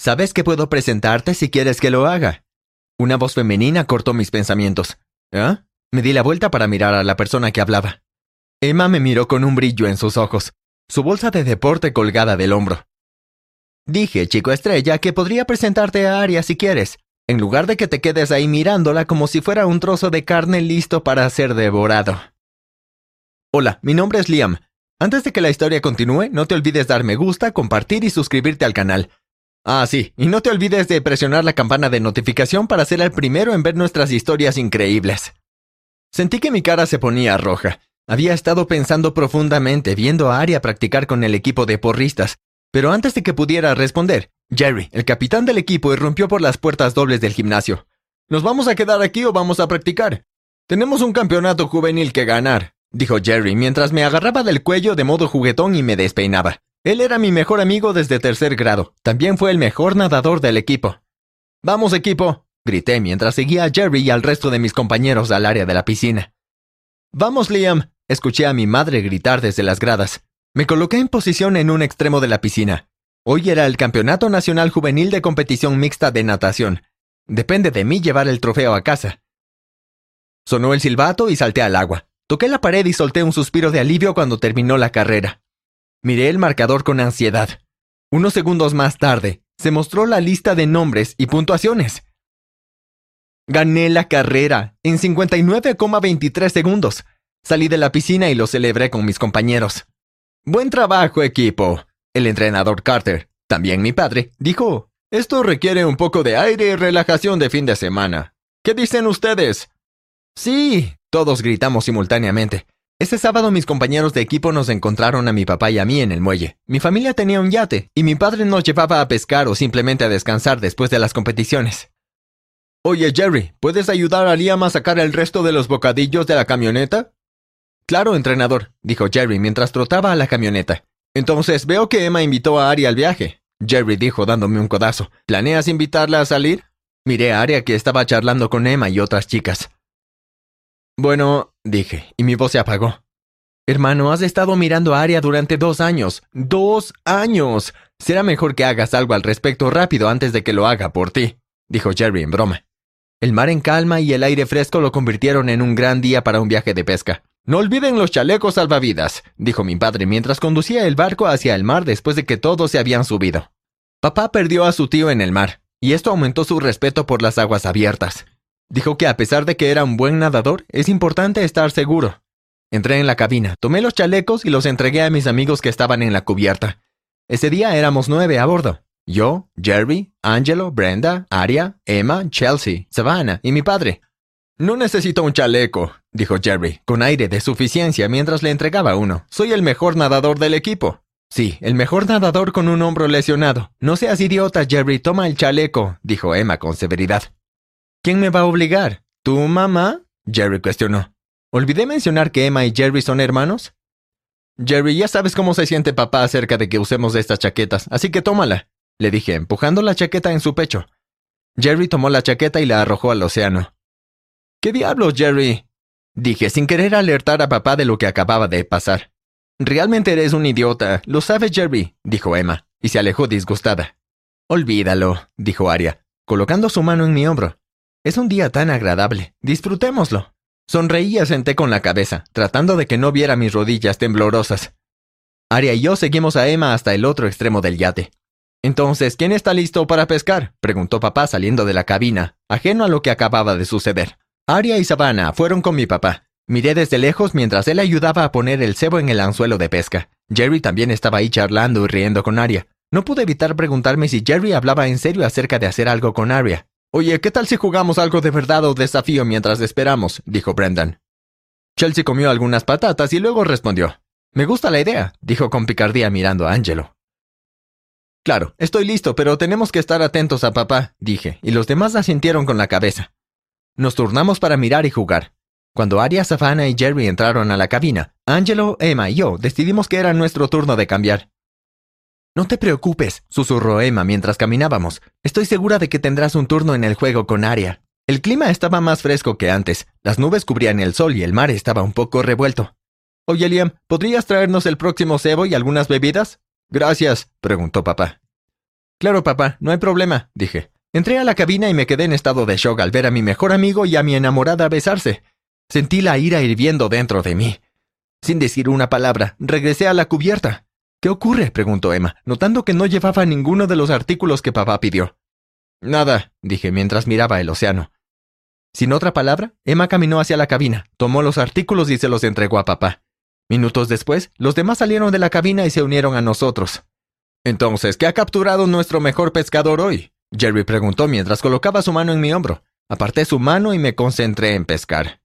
Sabes que puedo presentarte si quieres que lo haga. Una voz femenina cortó mis pensamientos. ¿Ah? Me di la vuelta para mirar a la persona que hablaba. Emma me miró con un brillo en sus ojos, su bolsa de deporte colgada del hombro. Dije, chico estrella, que podría presentarte a Aria si quieres, en lugar de que te quedes ahí mirándola como si fuera un trozo de carne listo para ser devorado. Hola, mi nombre es Liam. Antes de que la historia continúe, no te olvides dar me gusta, compartir y suscribirte al canal. Ah, sí, y no te olvides de presionar la campana de notificación para ser el primero en ver nuestras historias increíbles. Sentí que mi cara se ponía roja. Había estado pensando profundamente viendo a Aria practicar con el equipo de porristas, pero antes de que pudiera responder, Jerry, el capitán del equipo, irrumpió por las puertas dobles del gimnasio. ¿Nos vamos a quedar aquí o vamos a practicar? Tenemos un campeonato juvenil que ganar, dijo Jerry mientras me agarraba del cuello de modo juguetón y me despeinaba. Él era mi mejor amigo desde tercer grado. También fue el mejor nadador del equipo. Vamos, equipo, grité mientras seguía a Jerry y al resto de mis compañeros al área de la piscina. Vamos, Liam, escuché a mi madre gritar desde las gradas. Me coloqué en posición en un extremo de la piscina. Hoy era el Campeonato Nacional Juvenil de Competición Mixta de Natación. Depende de mí llevar el trofeo a casa. Sonó el silbato y salté al agua. Toqué la pared y solté un suspiro de alivio cuando terminó la carrera. Miré el marcador con ansiedad. Unos segundos más tarde, se mostró la lista de nombres y puntuaciones. Gané la carrera en 59,23 segundos. Salí de la piscina y lo celebré con mis compañeros. Buen trabajo, equipo. El entrenador Carter, también mi padre, dijo, esto requiere un poco de aire y relajación de fin de semana. ¿Qué dicen ustedes? Sí, todos gritamos simultáneamente. Ese sábado mis compañeros de equipo nos encontraron a mi papá y a mí en el muelle. Mi familia tenía un yate, y mi padre nos llevaba a pescar o simplemente a descansar después de las competiciones. Oye, Jerry, ¿puedes ayudar a Liam a sacar el resto de los bocadillos de la camioneta? Claro, entrenador, dijo Jerry mientras trotaba a la camioneta. Entonces veo que Emma invitó a Aria al viaje. Jerry dijo dándome un codazo. ¿Planeas invitarla a salir? Miré a Aria que estaba charlando con Emma y otras chicas. Bueno, dije, y mi voz se apagó. Hermano, has estado mirando a Aria durante dos años. ¡Dos años! Será mejor que hagas algo al respecto rápido antes de que lo haga por ti, dijo Jerry en broma. El mar en calma y el aire fresco lo convirtieron en un gran día para un viaje de pesca. No olviden los chalecos salvavidas, dijo mi padre mientras conducía el barco hacia el mar después de que todos se habían subido. Papá perdió a su tío en el mar, y esto aumentó su respeto por las aguas abiertas. Dijo que a pesar de que era un buen nadador, es importante estar seguro. Entré en la cabina, tomé los chalecos y los entregué a mis amigos que estaban en la cubierta. Ese día éramos nueve a bordo. Yo, Jerry, Angelo, Brenda, Aria, Emma, Chelsea, Savannah y mi padre. No necesito un chaleco, dijo Jerry, con aire de suficiencia mientras le entregaba uno. Soy el mejor nadador del equipo. Sí, el mejor nadador con un hombro lesionado. No seas idiota, Jerry, toma el chaleco, dijo Emma con severidad. ¿Quién me va a obligar? ¿Tu mamá? Jerry cuestionó. ¿Olvidé mencionar que Emma y Jerry son hermanos? Jerry, ya sabes cómo se siente papá acerca de que usemos estas chaquetas, así que tómala, le dije, empujando la chaqueta en su pecho. Jerry tomó la chaqueta y la arrojó al océano. ¿Qué diablos, Jerry? Dije sin querer alertar a papá de lo que acababa de pasar. Realmente eres un idiota, lo sabes, Jerry, dijo Emma, y se alejó disgustada. Olvídalo, dijo Aria, colocando su mano en mi hombro. Es un día tan agradable. Disfrutémoslo. Sonreí y senté con la cabeza, tratando de que no viera mis rodillas temblorosas. Aria y yo seguimos a Emma hasta el otro extremo del yate. Entonces, ¿quién está listo para pescar? preguntó papá saliendo de la cabina, ajeno a lo que acababa de suceder. Aria y Savannah fueron con mi papá. Miré desde lejos mientras él ayudaba a poner el cebo en el anzuelo de pesca. Jerry también estaba ahí charlando y riendo con Aria. No pude evitar preguntarme si Jerry hablaba en serio acerca de hacer algo con Aria. Oye, ¿qué tal si jugamos algo de verdad o desafío mientras esperamos? dijo Brendan. Chelsea comió algunas patatas y luego respondió. Me gusta la idea, dijo con picardía mirando a Angelo. Claro, estoy listo, pero tenemos que estar atentos a papá, dije, y los demás asintieron con la cabeza. Nos turnamos para mirar y jugar. Cuando Aria, Savannah y Jerry entraron a la cabina, Angelo, Emma y yo decidimos que era nuestro turno de cambiar. No te preocupes, susurró Emma mientras caminábamos. Estoy segura de que tendrás un turno en el juego con Aria. El clima estaba más fresco que antes. Las nubes cubrían el sol y el mar estaba un poco revuelto. Oye, Liam, ¿podrías traernos el próximo cebo y algunas bebidas? Gracias, preguntó papá. Claro, papá, no hay problema, dije. Entré a la cabina y me quedé en estado de shock al ver a mi mejor amigo y a mi enamorada besarse. Sentí la ira hirviendo dentro de mí. Sin decir una palabra, regresé a la cubierta. ¿Qué ocurre? preguntó Emma, notando que no llevaba ninguno de los artículos que papá pidió. Nada, dije mientras miraba el océano. Sin otra palabra, Emma caminó hacia la cabina, tomó los artículos y se los entregó a papá. Minutos después, los demás salieron de la cabina y se unieron a nosotros. Entonces, ¿qué ha capturado nuestro mejor pescador hoy? Jerry preguntó mientras colocaba su mano en mi hombro. Aparté su mano y me concentré en pescar.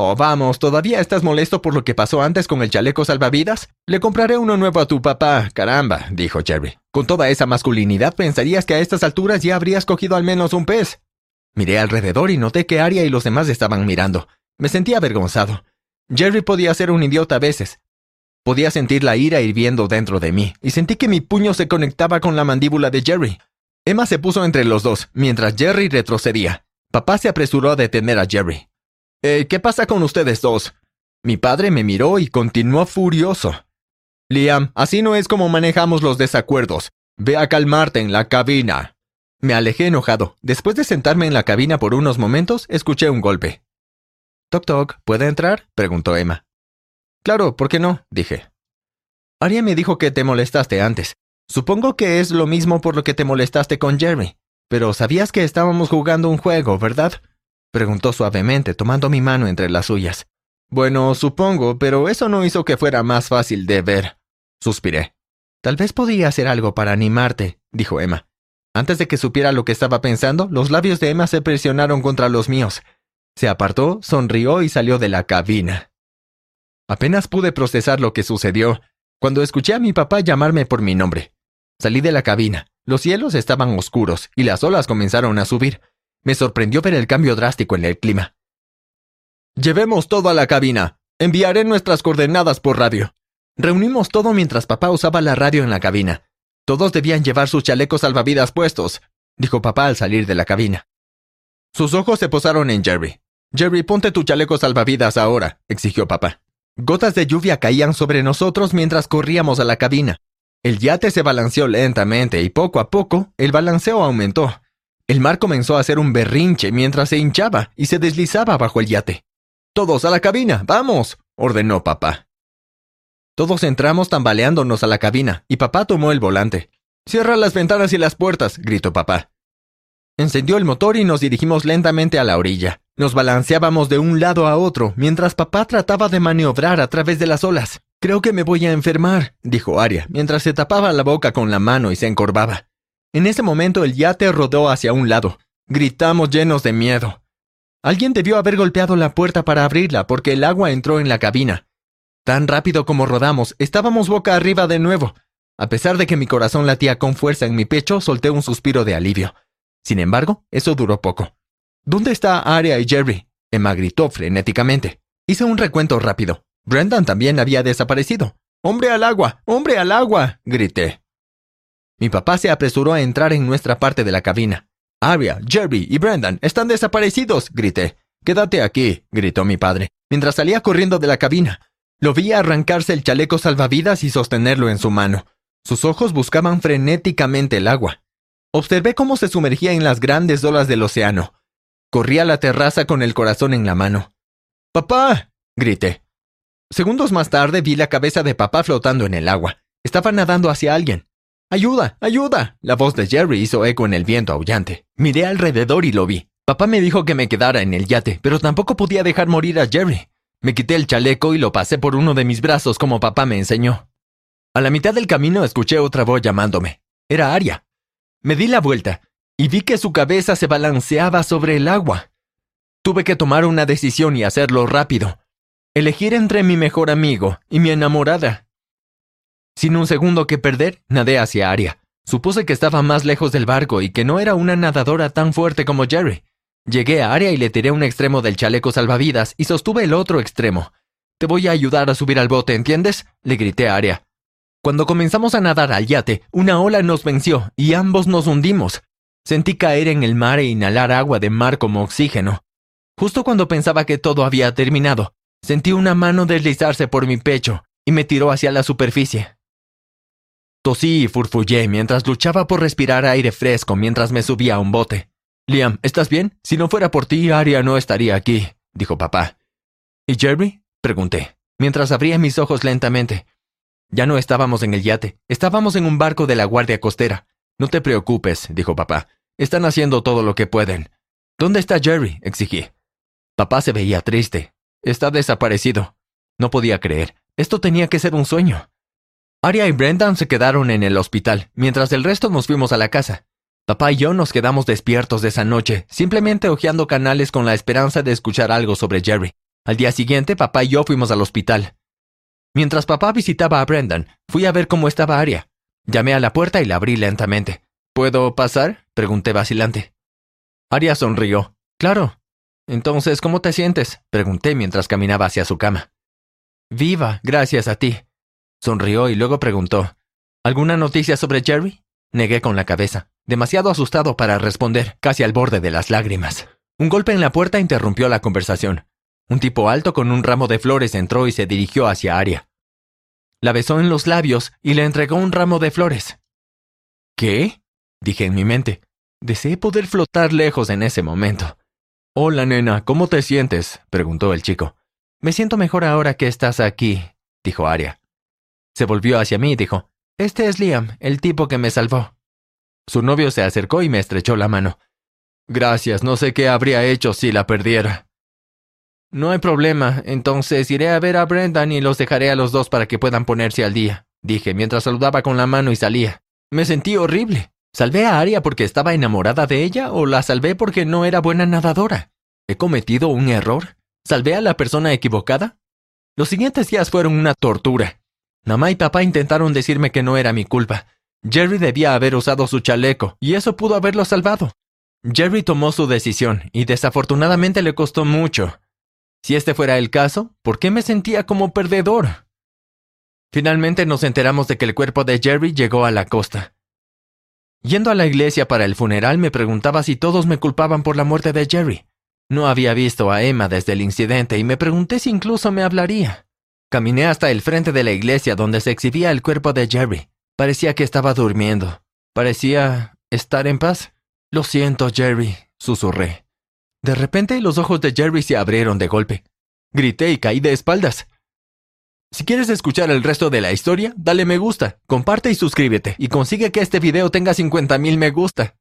Oh, vamos, ¿todavía estás molesto por lo que pasó antes con el chaleco salvavidas? Le compraré uno nuevo a tu papá, caramba, dijo Jerry. Con toda esa masculinidad pensarías que a estas alturas ya habrías cogido al menos un pez. Miré alrededor y noté que Aria y los demás estaban mirando. Me sentí avergonzado. Jerry podía ser un idiota a veces. Podía sentir la ira hirviendo dentro de mí, y sentí que mi puño se conectaba con la mandíbula de Jerry. Emma se puso entre los dos, mientras Jerry retrocedía. Papá se apresuró a detener a Jerry. Eh, ¿Qué pasa con ustedes dos? Mi padre me miró y continuó furioso. Liam, así no es como manejamos los desacuerdos. Ve a calmarte en la cabina. Me alejé enojado. Después de sentarme en la cabina por unos momentos, escuché un golpe. Toc toc, ¿puede entrar? preguntó Emma. Claro, ¿por qué no? dije. Aria me dijo que te molestaste antes. Supongo que es lo mismo por lo que te molestaste con Jerry. Pero sabías que estábamos jugando un juego, ¿verdad? Preguntó suavemente, tomando mi mano entre las suyas. Bueno, supongo, pero eso no hizo que fuera más fácil de ver. Suspiré. Tal vez podía hacer algo para animarte, dijo Emma. Antes de que supiera lo que estaba pensando, los labios de Emma se presionaron contra los míos. Se apartó, sonrió y salió de la cabina. Apenas pude procesar lo que sucedió cuando escuché a mi papá llamarme por mi nombre. Salí de la cabina. Los cielos estaban oscuros y las olas comenzaron a subir. Me sorprendió ver el cambio drástico en el clima. Llevemos todo a la cabina. Enviaré nuestras coordenadas por radio. Reunimos todo mientras papá usaba la radio en la cabina. Todos debían llevar sus chalecos salvavidas puestos, dijo papá al salir de la cabina. Sus ojos se posaron en Jerry. Jerry, ponte tu chaleco salvavidas ahora, exigió papá. Gotas de lluvia caían sobre nosotros mientras corríamos a la cabina. El yate se balanceó lentamente y poco a poco el balanceo aumentó. El mar comenzó a hacer un berrinche mientras se hinchaba y se deslizaba bajo el yate. Todos a la cabina, vamos, ordenó papá. Todos entramos tambaleándonos a la cabina y papá tomó el volante. Cierra las ventanas y las puertas, gritó papá. Encendió el motor y nos dirigimos lentamente a la orilla. Nos balanceábamos de un lado a otro mientras papá trataba de maniobrar a través de las olas. Creo que me voy a enfermar, dijo Aria, mientras se tapaba la boca con la mano y se encorvaba. En ese momento el yate rodó hacia un lado. Gritamos llenos de miedo. Alguien debió haber golpeado la puerta para abrirla porque el agua entró en la cabina. Tan rápido como rodamos, estábamos boca arriba de nuevo. A pesar de que mi corazón latía con fuerza en mi pecho, solté un suspiro de alivio. Sin embargo, eso duró poco. ¿Dónde está Aria y Jerry? Emma gritó frenéticamente. Hice un recuento rápido. Brendan también había desaparecido. ¡Hombre al agua! ¡Hombre al agua! grité. Mi papá se apresuró a entrar en nuestra parte de la cabina. Aria, Jerry y Brendan están desaparecidos, grité. Quédate aquí, gritó mi padre, mientras salía corriendo de la cabina. Lo vi arrancarse el chaleco salvavidas y sostenerlo en su mano. Sus ojos buscaban frenéticamente el agua. Observé cómo se sumergía en las grandes olas del océano. Corrí a la terraza con el corazón en la mano. ¡Papá! grité. Segundos más tarde vi la cabeza de papá flotando en el agua. Estaba nadando hacia alguien. ¡Ayuda! ¡Ayuda! La voz de Jerry hizo eco en el viento aullante. Miré alrededor y lo vi. Papá me dijo que me quedara en el yate, pero tampoco podía dejar morir a Jerry. Me quité el chaleco y lo pasé por uno de mis brazos como papá me enseñó. A la mitad del camino escuché otra voz llamándome. Era Aria. Me di la vuelta y vi que su cabeza se balanceaba sobre el agua. Tuve que tomar una decisión y hacerlo rápido. Elegir entre mi mejor amigo y mi enamorada. Sin un segundo que perder, nadé hacia Aria. Supuse que estaba más lejos del barco y que no era una nadadora tan fuerte como Jerry. Llegué a Aria y le tiré un extremo del chaleco salvavidas y sostuve el otro extremo. Te voy a ayudar a subir al bote, ¿entiendes? le grité a Aria. Cuando comenzamos a nadar al yate, una ola nos venció y ambos nos hundimos. Sentí caer en el mar e inhalar agua de mar como oxígeno. Justo cuando pensaba que todo había terminado, Sentí una mano deslizarse por mi pecho y me tiró hacia la superficie. Tosí y furfullé mientras luchaba por respirar aire fresco mientras me subía a un bote. Liam, ¿estás bien? Si no fuera por ti, Aria no estaría aquí, dijo papá. ¿Y Jerry? pregunté, mientras abría mis ojos lentamente. Ya no estábamos en el yate, estábamos en un barco de la Guardia Costera. No te preocupes, dijo papá. Están haciendo todo lo que pueden. ¿Dónde está Jerry? exigí. Papá se veía triste. Está desaparecido. No podía creer. Esto tenía que ser un sueño. Aria y Brendan se quedaron en el hospital, mientras el resto nos fuimos a la casa. Papá y yo nos quedamos despiertos de esa noche, simplemente hojeando canales con la esperanza de escuchar algo sobre Jerry. Al día siguiente, papá y yo fuimos al hospital. Mientras papá visitaba a Brendan, fui a ver cómo estaba Aria. Llamé a la puerta y la abrí lentamente. ¿Puedo pasar? pregunté vacilante. Aria sonrió. Claro. Entonces, ¿cómo te sientes? pregunté mientras caminaba hacia su cama. Viva, gracias a ti. Sonrió y luego preguntó. ¿Alguna noticia sobre Jerry? Negué con la cabeza demasiado asustado para responder, casi al borde de las lágrimas. Un golpe en la puerta interrumpió la conversación. Un tipo alto con un ramo de flores entró y se dirigió hacia Aria. La besó en los labios y le entregó un ramo de flores. ¿Qué? dije en mi mente. Deseé poder flotar lejos en ese momento. Hola, nena, ¿cómo te sientes? preguntó el chico. Me siento mejor ahora que estás aquí, dijo Aria. Se volvió hacia mí y dijo, Este es Liam, el tipo que me salvó. Su novio se acercó y me estrechó la mano. Gracias, no sé qué habría hecho si la perdiera. No hay problema, entonces iré a ver a Brendan y los dejaré a los dos para que puedan ponerse al día, dije mientras saludaba con la mano y salía. Me sentí horrible. ¿Salvé a Aria porque estaba enamorada de ella o la salvé porque no era buena nadadora? ¿He cometido un error? ¿Salvé a la persona equivocada? Los siguientes días fueron una tortura. Mamá y papá intentaron decirme que no era mi culpa, Jerry debía haber usado su chaleco, y eso pudo haberlo salvado. Jerry tomó su decisión, y desafortunadamente le costó mucho. Si este fuera el caso, ¿por qué me sentía como perdedor? Finalmente nos enteramos de que el cuerpo de Jerry llegó a la costa. Yendo a la iglesia para el funeral me preguntaba si todos me culpaban por la muerte de Jerry. No había visto a Emma desde el incidente y me pregunté si incluso me hablaría. Caminé hasta el frente de la iglesia donde se exhibía el cuerpo de Jerry. Parecía que estaba durmiendo. Parecía estar en paz. Lo siento, Jerry, susurré. De repente los ojos de Jerry se abrieron de golpe. Grité y caí de espaldas. Si quieres escuchar el resto de la historia, dale me gusta, comparte y suscríbete, y consigue que este video tenga 50.000 me gusta.